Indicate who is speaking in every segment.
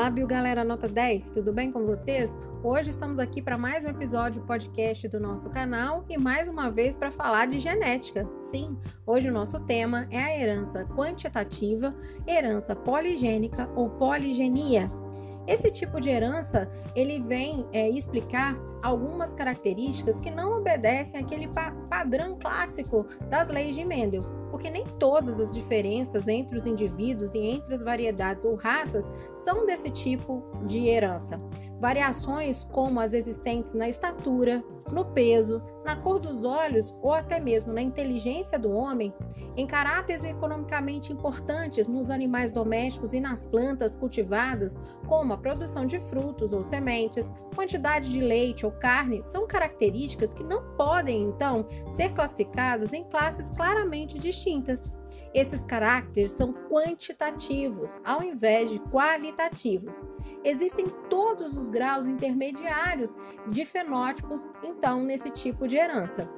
Speaker 1: Olá, Bio Galera Nota 10, tudo bem com vocês? Hoje estamos aqui para mais um episódio podcast do nosso canal e mais uma vez para falar de genética. Sim, hoje o nosso tema é a herança quantitativa, herança poligênica ou poligenia. Esse tipo de herança ele vem é, explicar algumas características que não obedecem àquele pa padrão clássico das leis de Mendel porque nem todas as diferenças entre os indivíduos e entre as variedades ou raças são desse tipo de herança. Variações como as existentes na estatura, no peso, na cor dos olhos ou até mesmo na inteligência do homem, em caráteres economicamente importantes nos animais domésticos e nas plantas cultivadas, como a produção de frutos ou sementes, quantidade de leite ou carne, são características que não podem, então, ser classificadas em classes claramente distintas. Esses caracteres são quantitativos, ao invés de qualitativos. Existem todos os graus intermediários de fenótipos, então, nesse tipo de herança.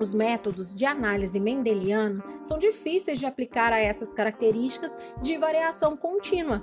Speaker 1: Os métodos de análise mendeliana são difíceis de aplicar a essas características de variação contínua,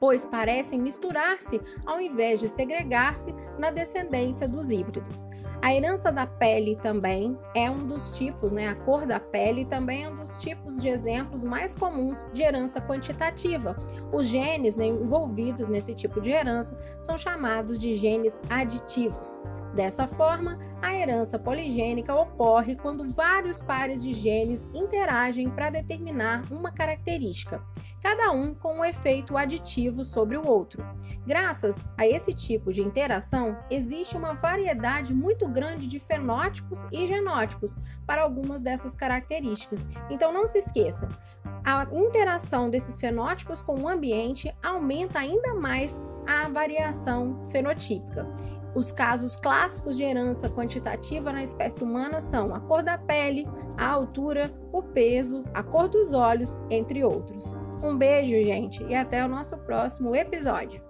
Speaker 1: pois parecem misturar-se ao invés de segregar-se na descendência dos híbridos. A herança da pele também é um dos tipos, né? A cor da pele também é um dos tipos de exemplos mais comuns de herança quantitativa. Os genes né, envolvidos nesse tipo de herança são chamados de genes aditivos. Dessa forma, a herança poligênica ocorre quando vários pares de genes interagem para determinar uma característica, cada um com um efeito aditivo sobre o outro. Graças a esse tipo de interação, existe uma variedade muito grande de fenótipos e genótipos para algumas dessas características. Então não se esqueça, a interação desses fenótipos com o ambiente aumenta ainda mais a variação fenotípica. Os casos clássicos de herança quantitativa na espécie humana são a cor da pele, a altura, o peso, a cor dos olhos, entre outros. Um beijo, gente, e até o nosso próximo episódio.